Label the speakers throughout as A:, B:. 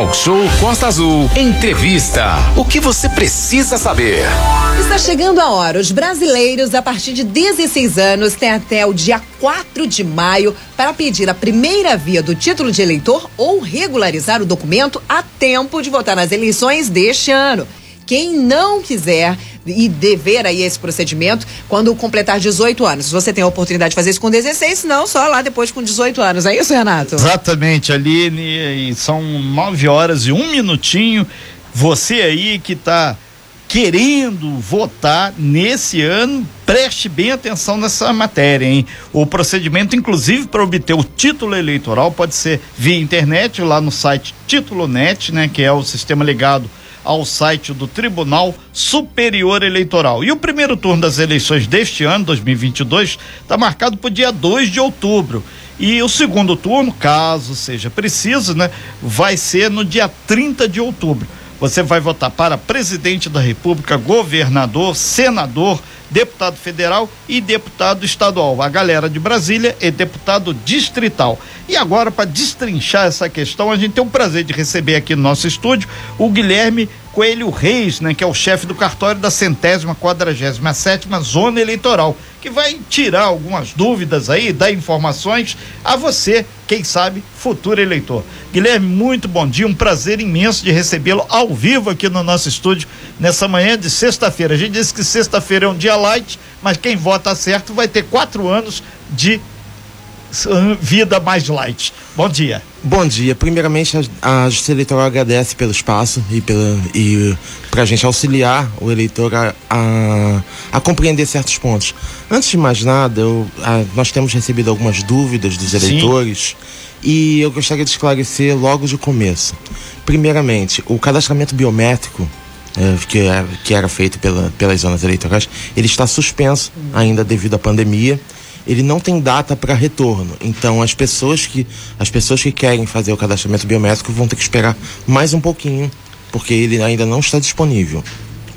A: Talk Show Costa Azul. Entrevista. O que você precisa saber?
B: Está chegando a hora. Os brasileiros, a partir de 16 anos, têm até o dia 4 de maio para pedir a primeira via do título de eleitor ou regularizar o documento a tempo de votar nas eleições deste ano. Quem não quiser e dever aí esse procedimento quando completar 18 anos. Você tem a oportunidade de fazer isso com 16, não só lá depois com 18 anos. É isso, Renato?
C: Exatamente, Aline. São 9 horas e um minutinho. Você aí que está querendo votar nesse ano, preste bem atenção nessa matéria, hein? O procedimento, inclusive, para obter o título eleitoral pode ser via internet, lá no site Título.net, né? Que é o sistema ligado ao site do Tribunal Superior Eleitoral. E o primeiro turno das eleições deste ano, 2022, está marcado para o dia 2 de outubro. E o segundo turno, caso seja preciso, né, vai ser no dia 30 de outubro. Você vai votar para presidente da República, governador, senador, deputado federal e deputado estadual. A galera de Brasília é deputado distrital. E agora, para destrinchar essa questão, a gente tem o prazer de receber aqui no nosso estúdio o Guilherme Coelho Reis, né, que é o chefe do cartório da centésima quadragésima sétima zona eleitoral, que vai tirar algumas dúvidas aí, dar informações a você, quem sabe, futuro eleitor. Guilherme, muito bom dia, um prazer imenso de recebê-lo ao vivo aqui no nosso estúdio nessa manhã de sexta-feira. A gente disse que sexta-feira é um dia light, mas quem vota certo vai ter quatro anos de vida mais light. Bom dia.
D: Bom dia. Primeiramente, a, a Justiça Eleitoral agradece pelo espaço e, pela, e para a gente auxiliar o eleitor a, a, a, compreender certos pontos. Antes de mais nada, eu, a, nós temos recebido algumas dúvidas dos eleitores Sim. e eu gostaria de esclarecer logo de começo. Primeiramente, o cadastramento biométrico que, era, que era feito pela, pelas zonas eleitorais, ele está suspenso ainda devido à pandemia ele não tem data para retorno. Então as pessoas que as pessoas que querem fazer o cadastramento biométrico vão ter que esperar mais um pouquinho, porque ele ainda não está disponível.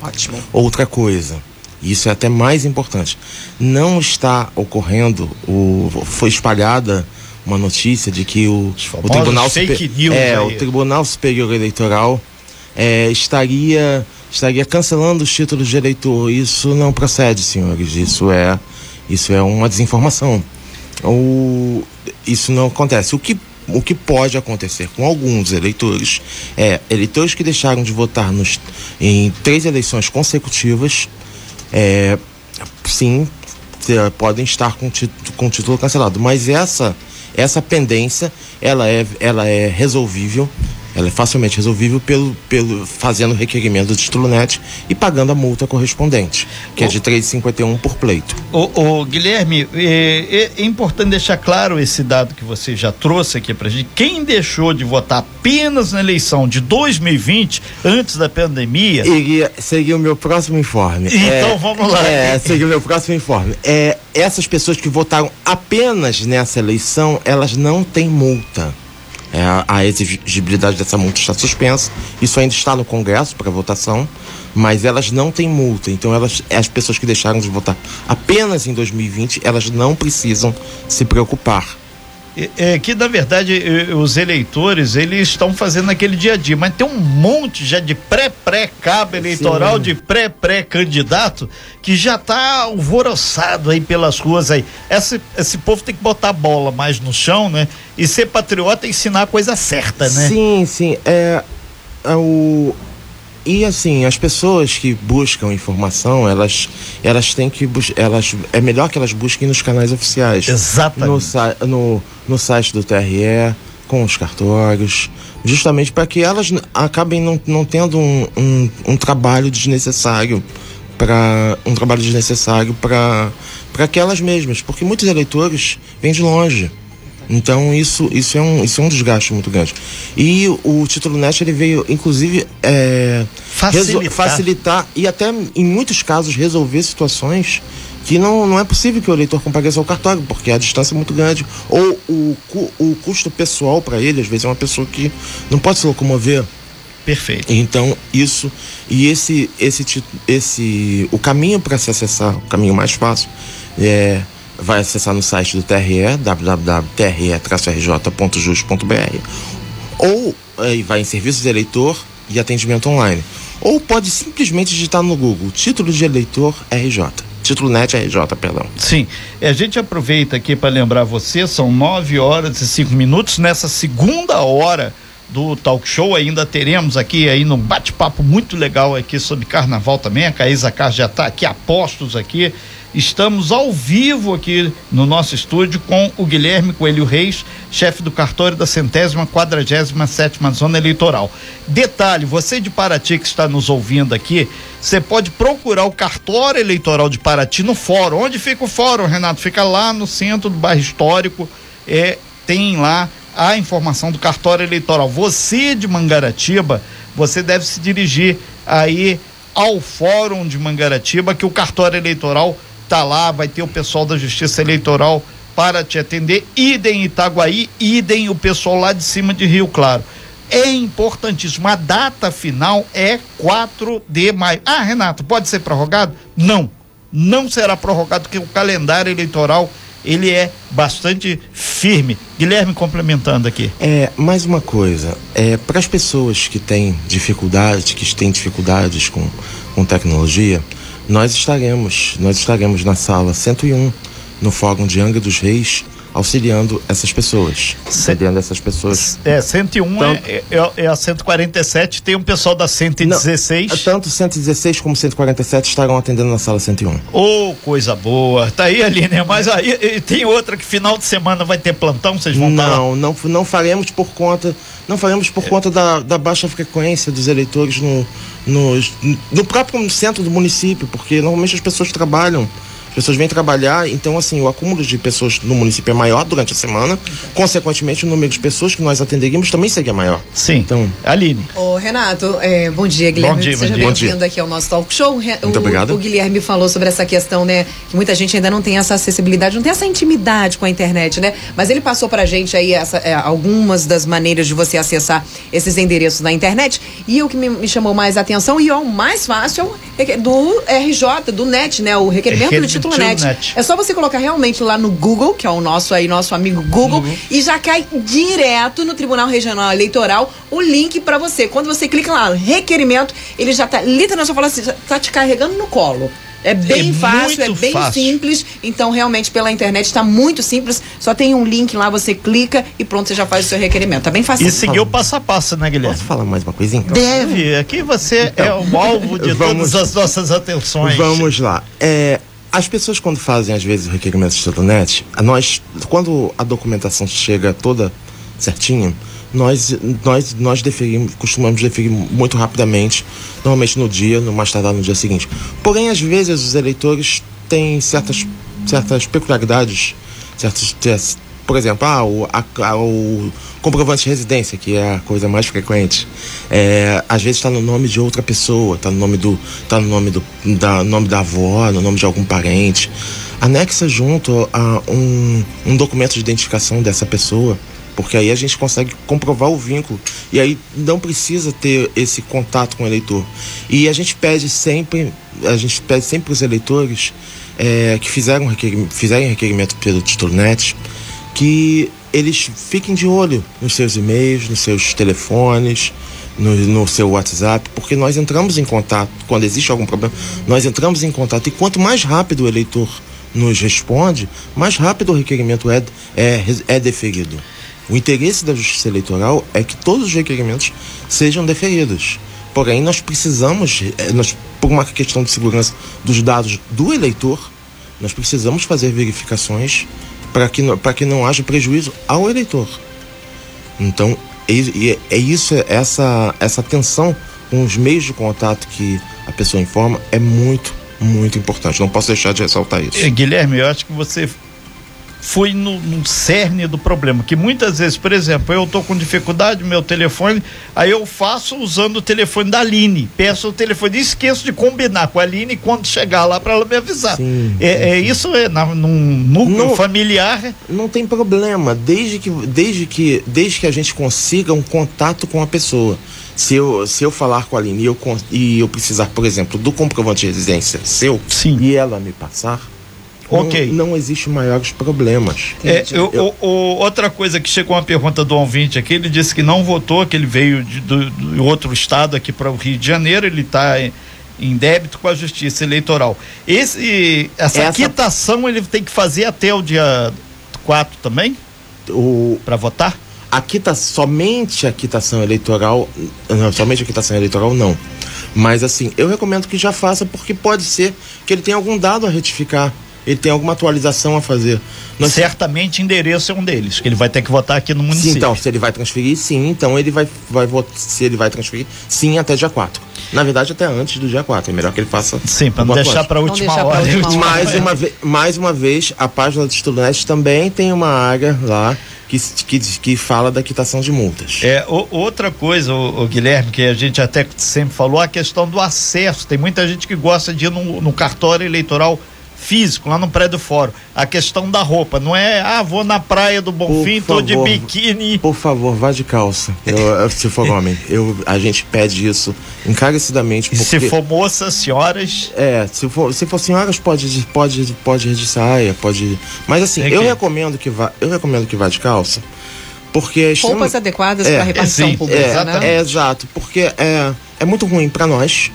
B: Ótimo.
D: Outra coisa, isso é até mais importante, não está ocorrendo o foi espalhada uma notícia de que o, o tribunal
C: news
D: é, o tribunal superior eleitoral é, estaria estaria cancelando os títulos de eleitor. Isso não procede, senhores. Isso é isso é uma desinformação. O, isso não acontece. O que, o que pode acontecer com alguns eleitores é eleitores que deixaram de votar nos, em três eleições consecutivas, é, sim, podem estar com, com título cancelado. Mas essa, essa pendência ela é, ela é resolvível ela é facilmente resolvível pelo, pelo fazendo requerimento do título net e pagando a multa correspondente, que o, é de 3,51 por pleito.
C: O, o Guilherme, é, é, é, importante deixar claro esse dado que você já trouxe aqui pra gente. Quem deixou de votar apenas na eleição de 2020, antes da pandemia.
D: Iria, seria o meu próximo informe.
C: Então é, vamos lá.
D: É, seria o meu próximo informe. É, essas pessoas que votaram apenas nessa eleição, elas não têm multa é, a exigibilidade dessa multa está suspensa. Isso ainda está no Congresso para votação, mas elas não têm multa. Então, elas, as pessoas que deixaram de votar apenas em 2020, elas não precisam se preocupar.
C: É, que na verdade os eleitores eles estão fazendo aquele dia a dia, mas tem um monte já de pré-pré-cabo eleitoral, Sim. de pré-pré-candidato que já está alvoroçado aí pelas ruas aí. Esse, esse povo tem que botar a bola mais no chão, né? E ser patriota é ensinar a coisa certa, né?
D: Sim, sim. É, é o, e assim, as pessoas que buscam informação, elas, elas têm que elas é melhor que elas busquem nos canais oficiais.
C: Exatamente.
D: No, no, no site do TRE, com os cartórios, justamente para que elas acabem não, não tendo um, um, um trabalho desnecessário para um trabalho desnecessário para para aquelas mesmas, porque muitos eleitores vêm de longe. Então isso, isso, é um, isso é um desgaste muito grande. E o título NET ele veio, inclusive, é,
C: facilitar.
D: facilitar e até, em muitos casos, resolver situações que não, não é possível que o eleitor compareça ao cartório, porque a distância é muito grande. Ou o, o custo pessoal para ele, às vezes, é uma pessoa que não pode se locomover.
C: Perfeito.
D: Então, isso e esse esse esse o caminho para se acessar, o caminho mais fácil é vai acessar no site do TRE, www.tre-rj.jus.br, Ou é, vai em serviço de eleitor e atendimento online. Ou pode simplesmente digitar no Google título de eleitor RJ. Título NET RJ, perdão.
C: Sim. A gente aproveita aqui para lembrar você, são nove horas e cinco minutos. Nessa segunda hora do talk show, ainda teremos aqui aí num bate-papo muito legal aqui sobre carnaval também. A Caísa Car já está aqui, apostos aqui. Estamos ao vivo aqui no nosso estúdio com o Guilherme Coelho Reis, chefe do cartório da centésima quadragésima sétima zona eleitoral. Detalhe, você de Paraty que está nos ouvindo aqui, você pode procurar o cartório eleitoral de Paraty no fórum. Onde fica o fórum, Renato? Fica lá no centro do bairro histórico. É, tem lá a informação do cartório eleitoral. Você de Mangaratiba, você deve se dirigir aí ao fórum de Mangaratiba, que o cartório eleitoral tá lá, vai ter o pessoal da Justiça Eleitoral para te atender, idem Itaguaí, idem o pessoal lá de cima de Rio Claro. É importantíssimo. A data final é 4 de maio. Ah, Renato, pode ser prorrogado? Não. Não será prorrogado, porque o calendário eleitoral ele é bastante firme. Guilherme complementando aqui.
D: É, mais uma coisa, é, para as pessoas que têm dificuldade, que têm dificuldades com, com tecnologia, nós estaremos, nós estaremos na sala 101, no Fórum de Angra dos Reis, auxiliando essas pessoas. Auxiliando essas pessoas.
C: É, 101 tanto, é, é, é, a 147, tem um pessoal da 116. Não,
D: tanto 116 como 147 estarão atendendo na sala 101.
C: Ô, oh, coisa boa. Tá aí, Aline, mas aí tem outra que final de semana vai ter plantão, vocês vão
D: Não, não, não faremos por conta, não faremos por é. conta da, da baixa frequência dos eleitores no, no, no próprio centro do município, porque normalmente as pessoas trabalham pessoas vêm trabalhar, então assim, o acúmulo de pessoas no município é maior durante a semana, consequentemente o número de pessoas que nós atenderíamos também seria maior.
C: Sim. Então, Aline.
B: Ô, Renato, é, bom dia, Guilherme.
C: Bom dia,
B: Seja bem-vindo aqui ao nosso talk show.
D: Muito o, obrigado.
B: O Guilherme falou sobre essa questão, né, que muita gente ainda não tem essa acessibilidade, não tem essa intimidade com a internet, né? Mas ele passou pra gente aí essa, é, algumas das maneiras de você acessar esses endereços na internet. E o que me, me chamou mais atenção e é o mais fácil é do RJ, do NET, né? O requerimento, requerimento do título Net. É só você colocar realmente lá no Google, que é o nosso aí, nosso amigo Google, uhum. e já cai direto no Tribunal Regional Eleitoral o link para você. Quando você clica lá, requerimento, ele já tá literalmente só fala assim, tá te carregando no colo. É bem é fácil, é bem fácil. simples. Então, realmente, pela internet está muito simples. Só tem um link lá, você clica e pronto, você já faz o seu requerimento. Tá bem fácil.
C: E seguir o passo a passo, né, Guilherme?
D: Posso falar mais uma coisinha?
C: Deve. Aqui você então, é o alvo de vamos, todas as nossas atenções.
D: Vamos lá. É, as pessoas quando fazem às vezes o requerimento de Estatunet, nós quando a documentação chega toda certinha, nós nós nós deferimos, costumamos deferir muito rapidamente, normalmente no dia, no mais tardar no dia seguinte. Porém, às vezes os eleitores têm certas certas peculiaridades, certas por exemplo, ah, o, a, o comprovante de residência, que é a coisa mais frequente, é, às vezes está no nome de outra pessoa, está no nome do, tá no nome do, da nome da avó, no nome de algum parente. Anexa junto a um, um documento de identificação dessa pessoa, porque aí a gente consegue comprovar o vínculo e aí não precisa ter esse contato com o eleitor. E a gente pede sempre, a gente pede sempre os eleitores é, que fizeram requerimento, fizerem requerimento pelo título que eles fiquem de olho nos seus e-mails, nos seus telefones, no, no, seu WhatsApp, porque nós entramos em contato, quando existe algum problema, nós entramos em contato. E quanto mais rápido o eleitor nos responde, mais rápido o requerimento é, é, é deferido. O interesse da Justiça Eleitoral é que todos os requerimentos sejam deferidos. Porém, nós precisamos, eh, nós, por uma questão de segurança dos dados do eleitor, nós precisamos fazer verificações para que, que não haja prejuízo ao eleitor. Então, é, é isso, essa, essa tensão com os meios de contato que a pessoa informa é muito, muito importante. Não posso deixar de ressaltar isso.
C: Guilherme, eu acho que você foi no, no, cerne do problema. Que muitas vezes, por exemplo, eu tô com dificuldade no meu telefone, aí eu faço usando o telefone da Aline. Peço o telefone e esqueço de combinar com a Aline quando chegar lá para ela me avisar. Sim, é, sim. é, isso é na, num núcleo não, familiar.
D: Não tem problema, desde que, desde, que, desde que a gente consiga um contato com a pessoa. Se eu, se eu falar com a Aline e eu, e eu precisar, por exemplo, do comprovante de residência seu
C: Sim.
D: e ela me passar,
C: Ok.
D: Não, não existe maiores problemas.
C: É, eu, o- o- outra coisa que chegou uma pergunta do ouvinte aqui, ele disse que não votou, que ele veio de do, do outro estado aqui para o Rio de Janeiro, ele está em, em débito com a Justiça Eleitoral. Esse, essa,
D: Essa-
C: quitação ele tem que fazer até o dia 4 também,
D: O,
C: para votar?
D: a quita, somente a quitação eleitoral, não, somente a quitação eleitoral não. Mas assim, eu recomendo que já faça, porque pode ser que ele tenha algum dado a retificar, ele tem alguma atualização a fazer. Nós-
C: Certamente endereço é um deles, que ele vai ter que votar aqui no
D: Sim,
C: município.
D: então, se ele vai transferir, sim, então ele vai, vai votar, se ele vai transferir, sim, até dia 4. Na verdade, até antes do dia 4. É melhor que ele faça.
C: Sim, para
D: o
C: não deixar para a última hora.
B: última hora.
D: Mais uma, ve mais uma vez, a página do Estudantes também tem uma área lá que, que, que fala da quitação de multas.
C: É, o- outra coisa, o, Guilherme, que a gente até sempre falou, a questão do acesso. Tem muita gente que gosta de ir no, no cartório eleitoral físico, lá no prédio fórum. A questão da roupa, não é, ah, vou na praia do Bonfim,
D: Por
C: tô de
D: favor.
C: biquíni.
D: Por favor, vá de calça. Eu- se for homem, eu, a gente pede isso encarecidamente. Porque,
C: se for moça, senhoras,
D: É, se for, se for senhoras, pode, pode, pode ir de saia, pode. Mas assim,
C: É
D: eu
C: que-
D: recomendo que vá. Eu recomendo que vá de calça. Porque é
B: Roupas adequadas
D: É,
B: para repartição
C: sim,
B: pública,
D: É,
B: né?
D: é exato, porque é, é muito ruim pra nós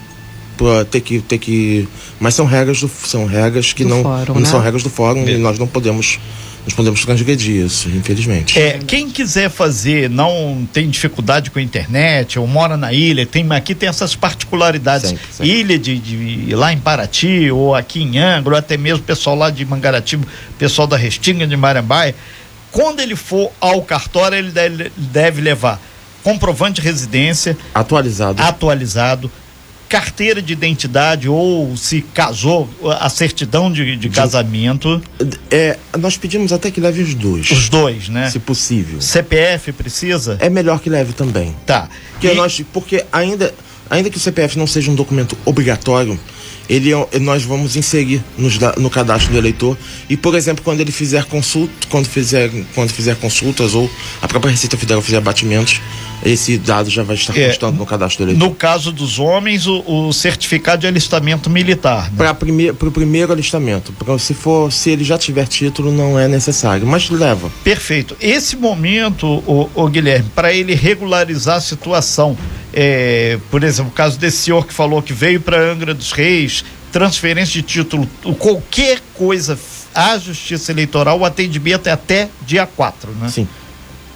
D: pra ter que ter que, mas são regras do, são regras que
B: Do
D: não
B: fórum,
D: não
B: né?
D: são regras do fórum
C: É.
D: e nós não podemos nós podemos transgredir isso, infelizmente.
C: É, quem quiser fazer, não tem dificuldade com a internet, ou mora na ilha, tem, aqui tem essas particularidades.
D: Sempre, sempre.
C: Ilha de, de- lá em Paraty, ou aqui em Angra, ou até mesmo o pessoal lá de Mangaratiba, pessoal da Restinga de Marambaia. Quando ele for ao cartório, ele deve, deve levar comprovante de residência
D: Atualizado.
C: atualizado, carteira de identidade ou se casou, a certidão de, de casamento,
D: É, nós pedimos até que leve os dois,
C: os dois, né?
D: se possível.
C: CPF precisa?
D: É melhor que leve também.
C: Tá.
D: Porque,
C: E-
D: nós, porque ainda, ainda que o CPF não seja um documento obrigatório, ele é- nós vamos inserir nos no cadastro do eleitor e, por exemplo, quando ele fizer consulta, quando fizer, quando fizer consultas ou a própria Receita Federal fizer batimentos, esse dado já vai estar
C: É,
D: constando no cadastro do eleitor.
C: No caso dos homens, o, o certificado de alistamento militar. Né?
D: Para prime, o primeiro alistamento. Pra, se, for, se ele já tiver título, não é necessário. Mas leva.
C: Perfeito. Esse momento, o, o Guilherme, para ele regularizar a situação, é, por exemplo, o caso desse senhor que falou que veio para Angra dos Reis, transferência de título, qualquer coisa à Justiça Eleitoral, o atendimento é até dia 4, né?
D: Sim.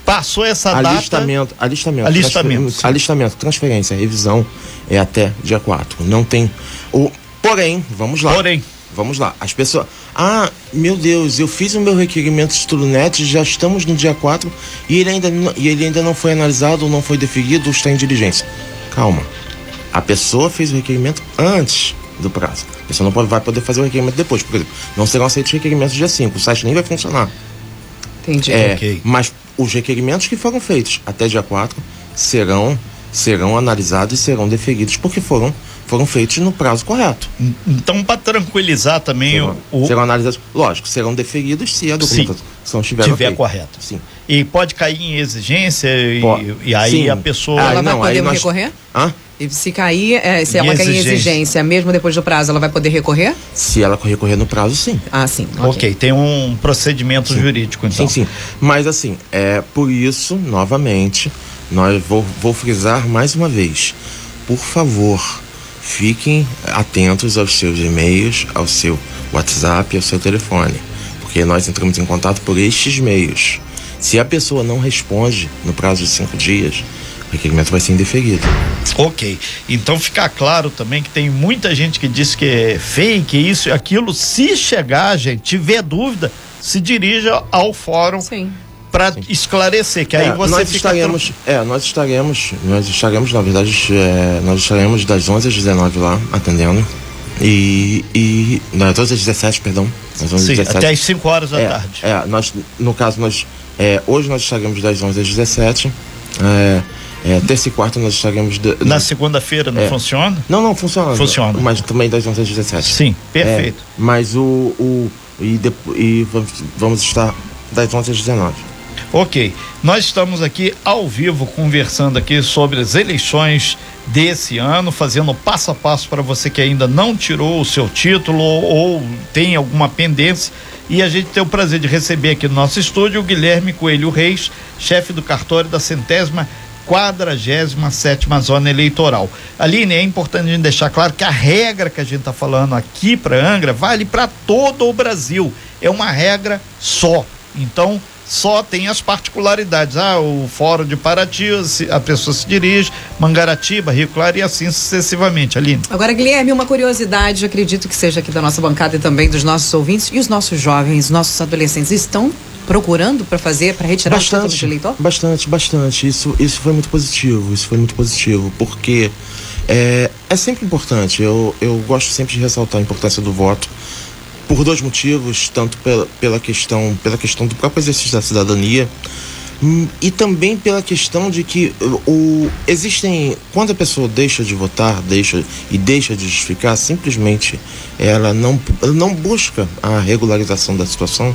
C: Passou essa data.
D: Alistamento, alistamento,
C: Alistamento,
D: transfer-
C: sim.
D: alistamento, transferência, revisão é até dia 4. Não tem o porém, vamos lá.
C: Porém,
D: Vamos lá. As pessoas, ah, meu Deus, eu fiz o meu requerimento de net, já estamos no dia 4 e ele ainda não, e ele ainda não foi analisado ou não foi definido ou está em diligência. Calma. A pessoa fez o requerimento antes do prazo. A pessoa não pode, vai poder fazer o requerimento depois. Por exemplo, não serão aceitos requerimentos dia 5. O site nem vai funcionar.
B: Entendi.
D: É,
C: Ok.
D: Mas os requerimentos que foram feitos até dia 4 serão, serão analisados e serão deferidos porque foram, foram feitos no prazo correto.
C: en- então, para tranquilizar também
D: Serão,
C: o,
D: serão analisados, lógico, serão deferidos se a documentação estiver
C: correto.
D: Sim.
C: E pode cair em exigência e, e aí
D: sim.
C: a pessoa.
D: Ah,
B: Ela vai
D: não,
B: poder
D: aí nós-
B: recorrer?
D: Hã?
B: E se cair, é, se ela cair em
C: exigência.
B: exigência, mesmo depois do prazo, ela vai poder recorrer?
D: Se ela recorrer no prazo, sim.
B: Ah, sim.
C: ok, tem um procedimento jurídico, então.
D: Sim, sim. Mas assim, é por isso, novamente, nós vou, vou frisar mais uma vez. Por favor, fiquem atentos aos seus e-mails, ao seu WhatsApp, ao seu telefone. Porque nós entramos em contato por estes meios. Se a pessoa não responde no prazo de cinco dias, o requerimento vai ser indeferido.
C: Ok. Então fica claro também que tem muita gente que diz que é fake, isso e aquilo. Se chegar, gente, tiver dúvida, se dirija ao fórum
B: Sim.
C: para esclarecer, que aí
D: É,
C: você
D: nós
C: fica
D: estaremos, é, nós estaremos, nós estaremos, na verdade, é, nós estaremos das 11 às 19 lá atendendo. E, e das 11 às 17, perdão. Das 11 às
C: Sim,
D: 17.
C: até às 5 horas da
D: é,
C: tarde.
D: É, nós, no caso, nós, é, hoje nós estaremos das 11 às 17. É, é, terça e quarta nós estaremos. de-
C: Na segunda-feira não
D: É.
C: funciona?
D: Não, não, funciona.
C: Funciona.
D: Mas também das 11 às 17.
C: Sim, perfeito.
D: É, mas o. o e, depo- e vamos, vamos estar das 11 às 19.
C: Ok, nós estamos aqui ao vivo conversando aqui sobre as eleições desse ano, fazendo passo a passo para você que ainda não tirou o seu título ou, tem alguma pendência. E a gente tem o prazer de receber aqui no nosso estúdio o Guilherme Coelho Reis, chefe do cartório da centésima quadragésima sétima zona eleitoral. Aline, é importante a gente deixar claro que a regra que a gente está falando aqui para Angra vale para todo o Brasil. É uma regra só. Então, só tem as particularidades. Ah, o Fórum de Paraty, a pessoa se dirige, Mangaratiba, Rio Claro e assim sucessivamente. Aline.
B: Agora, Guilherme, uma curiosidade, acredito que seja aqui da nossa bancada e também dos nossos ouvintes e os nossos jovens, nossos adolescentes estão procurando para fazer, para retirar bastante, o título de eleitor?
D: Bastante, bastante. Isso, isso foi muito positivo, isso foi muito positivo, porque é, é sempre importante, eu, eu gosto sempre de ressaltar a importância do voto, por dois motivos, tanto pela, pela, questão, pela questão do próprio exercício da cidadania e também pela questão de que o, existem quando a pessoa deixa de votar deixa e deixa de justificar simplesmente ela não ela não busca a regularização da situação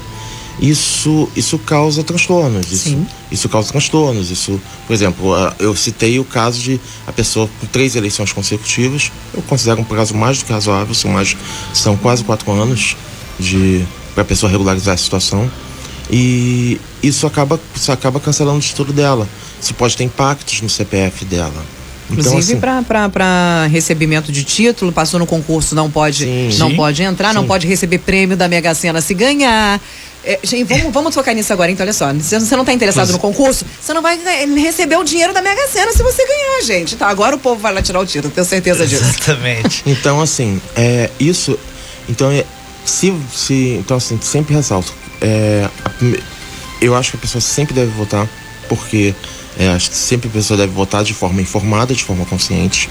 D: isso isso causa transtornos isso, Sim. isso causa transtornos isso por exemplo eu citei o caso de a pessoa com três eleições consecutivas eu considero um prazo mais do que razoável são mais são quase quatro anos de para a pessoa regularizar a situação e isso acaba isso acaba cancelando o título dela isso pode ter impactos no CPF dela
B: então, Inclusive assim, para recebimento de título, passou no concurso, não pode, sim, não sim, pode entrar, sim. não pode receber prêmio da Mega Sena se ganhar. É, gente, vamos, vamos focar nisso agora, então, olha só. Se você não está interessado Mas... no concurso, você não vai receber o dinheiro da Mega Sena se você ganhar, gente. Tá, agora o povo vai lá tirar o título, tenho certeza disso.
C: Exatamente.
D: então, assim, é, isso. Então, é, se, se. Então, assim, sempre ressalto. É, eu acho que a pessoa sempre deve votar, porque é, acho que sempre a pessoa deve votar de forma informada, de forma consciente.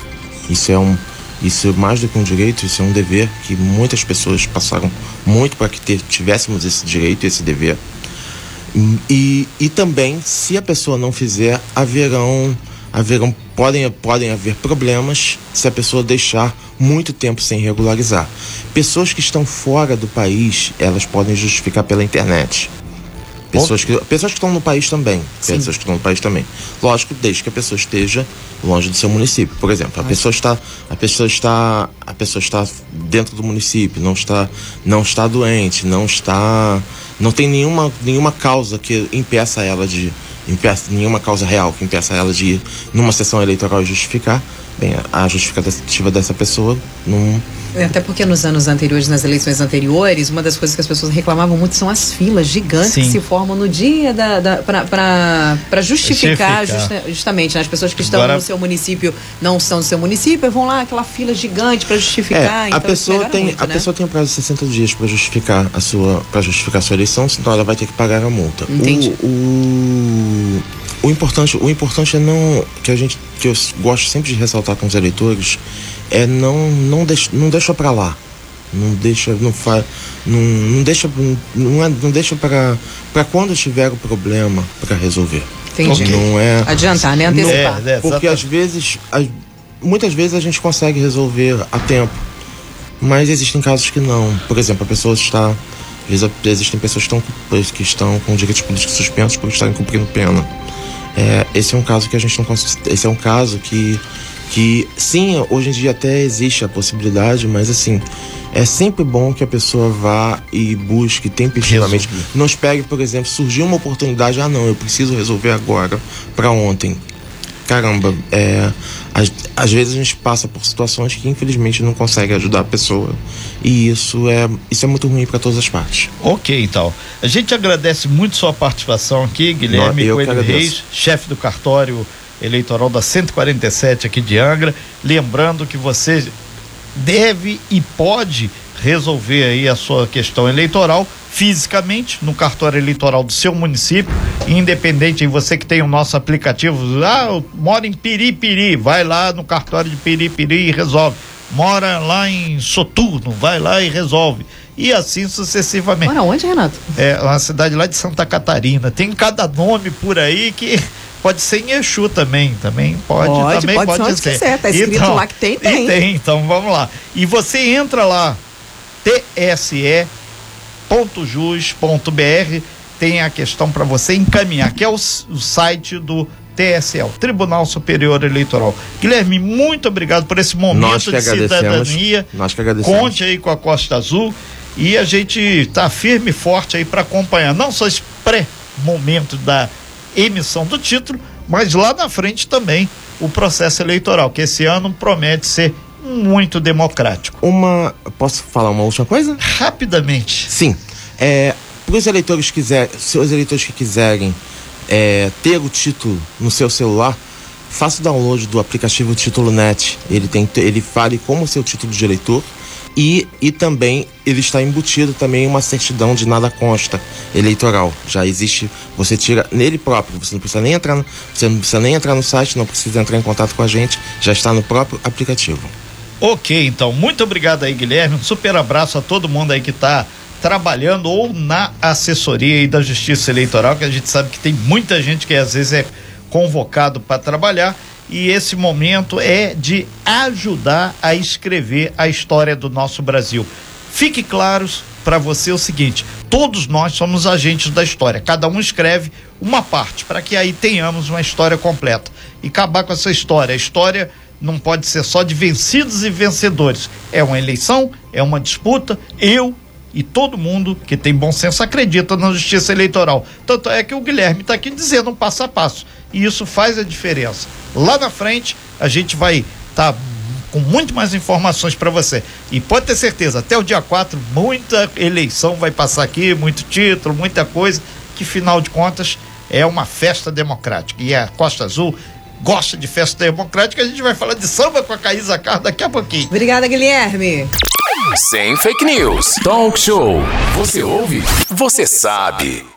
D: Isso é um isso é mais do que um direito, isso é um dever que muitas pessoas passaram muito para que tivéssemos esse direito, esse dever. E, e também, se a pessoa não fizer, haverão, haverão podem, podem haver problemas se a pessoa deixar muito tempo sem regularizar. Pessoas que estão fora do país, elas podem justificar pela internet. Pessoas que, pessoas que estão no país também. Sim. Pessoas que estão no país também. Lógico, desde que a pessoa esteja longe do seu município. Por exemplo, a pessoa está, a pessoa está, a pessoa está dentro do município, não está, não está doente, não está, não tem nenhuma, nenhuma causa que impeça ela de, impeça, nenhuma causa real que impeça ela de ir numa sessão eleitoral e justificar. Bem, a justificativa dessa pessoa não
B: é, até porque nos anos anteriores, nas eleições anteriores, uma das coisas que as pessoas reclamavam muito são as filas gigantes Sim. que se formam no dia da, da para justificar, justa, justamente né? as pessoas que estão Agora... no seu município não estão no seu município vão lá aquela fila gigante para justificar.
D: É, então a pessoa tem muito, a né? pessoa tem um prazo de 60 dias para justificar a sua para justificar a sua eleição, senão ela vai ter que pagar a multa.
B: Entendi.
D: O, o, o importante o importante é não que a gente que eu gosto sempre de ressaltar com os eleitores é não não deixa não deixa para lá. Não deixa não faz não, não deixa não, é, não deixa para para quando tiver o problema para resolver.
B: Entendi.
D: não é
B: adiantar né? antecipar.
D: É, é, porque às vezes muitas vezes a gente consegue resolver a tempo mas existem casos que não. Por exemplo a pessoa está existem pessoas que estão que estão com direitos políticos suspensos por estarem cumprindo pena é, esse é um caso que a gente não consegue esse é um caso que que sim, hoje em dia até existe a possibilidade, mas assim, é sempre bom que a pessoa vá e busque tempestivamente. Não espere, por exemplo, surgiu uma oportunidade, ah não, eu preciso resolver agora, para ontem. Caramba, é, às, às vezes a gente passa por situações que infelizmente não consegue ajudar a pessoa e isso é isso é muito ruim para todas as partes.
C: Ok, então. A gente agradece muito sua participação aqui, Guilherme Coelho Reis, chefe do cartório eleitoral da 147 aqui de Angra. Lembrando que você deve e pode resolver aí a sua questão eleitoral fisicamente no cartório eleitoral do seu município, independente em você que tem o nosso aplicativo, ah, eu moro em Piripiri, vai lá no cartório de Piripiri e resolve. Mora lá em Soturno, vai lá e resolve. E assim sucessivamente.
B: Mora onde, Renato?
C: É uma cidade lá de Santa Catarina. Tem cada nome por aí que Pode ser em Exu também, também pode, pode também pode, pode ser.
B: Quiser, tá escrito então, lá que tem, tem.
C: tem, então vamos lá. E você entra lá, tse.jus.br, tem a questão para você encaminhar, que é o, o site do TSL, Tribunal Superior Eleitoral. Guilherme, muito obrigado por esse momento de cidadania.
D: Nós que agradecemos.
C: Conte aí com a Costa Azul e a gente está firme e forte aí para acompanhar não só esse pré-momento da emissão do título, mas lá na frente também o processo eleitoral, que esse ano promete ser muito democrático.
D: Uma. Posso falar uma última coisa?
C: Rapidamente.
D: Sim. É, para os eleitores quiser, se os eleitores que quiserem é, ter o título no seu celular, faça o download do aplicativo Título Net. Ele tem, ele fale como seu título de eleitor e, e também ele está embutido também uma certidão de nada consta eleitoral. Já existe, você tira nele próprio. Você não precisa nem entrar, no, você não precisa nem entrar no site, não precisa entrar em contato com a gente. Já está no próprio aplicativo.
C: Ok, então muito obrigado aí, Guilherme. Um super abraço a todo mundo aí que está trabalhando ou na assessoria da Justiça Eleitoral, que a gente sabe que tem muita gente que às vezes é convocado para trabalhar e esse momento é de ajudar a escrever a história do nosso Brasil. Fique claros para você o seguinte: todos nós somos agentes da história, cada um escreve uma parte para que aí tenhamos uma história completa e acabar com essa história. A história não pode ser só de vencidos e vencedores. É uma eleição, é uma disputa. Eu e todo mundo que tem bom senso acredita na justiça eleitoral. Tanto é que o Guilherme está aqui dizendo um passo a passo. E isso faz a diferença. Lá na frente, a gente vai estar tá com muito mais informações para você. E pode ter certeza, até o dia 4, muita eleição vai passar aqui, muito título, muita coisa, que final de contas é uma festa democrática. E a Costa Azul gosta de festa democrática, a gente vai falar de samba com a Caísa Carlos daqui a pouquinho.
B: Obrigada, Guilherme.
A: Sem fake news. Talk show. Você ouve? Você sabe.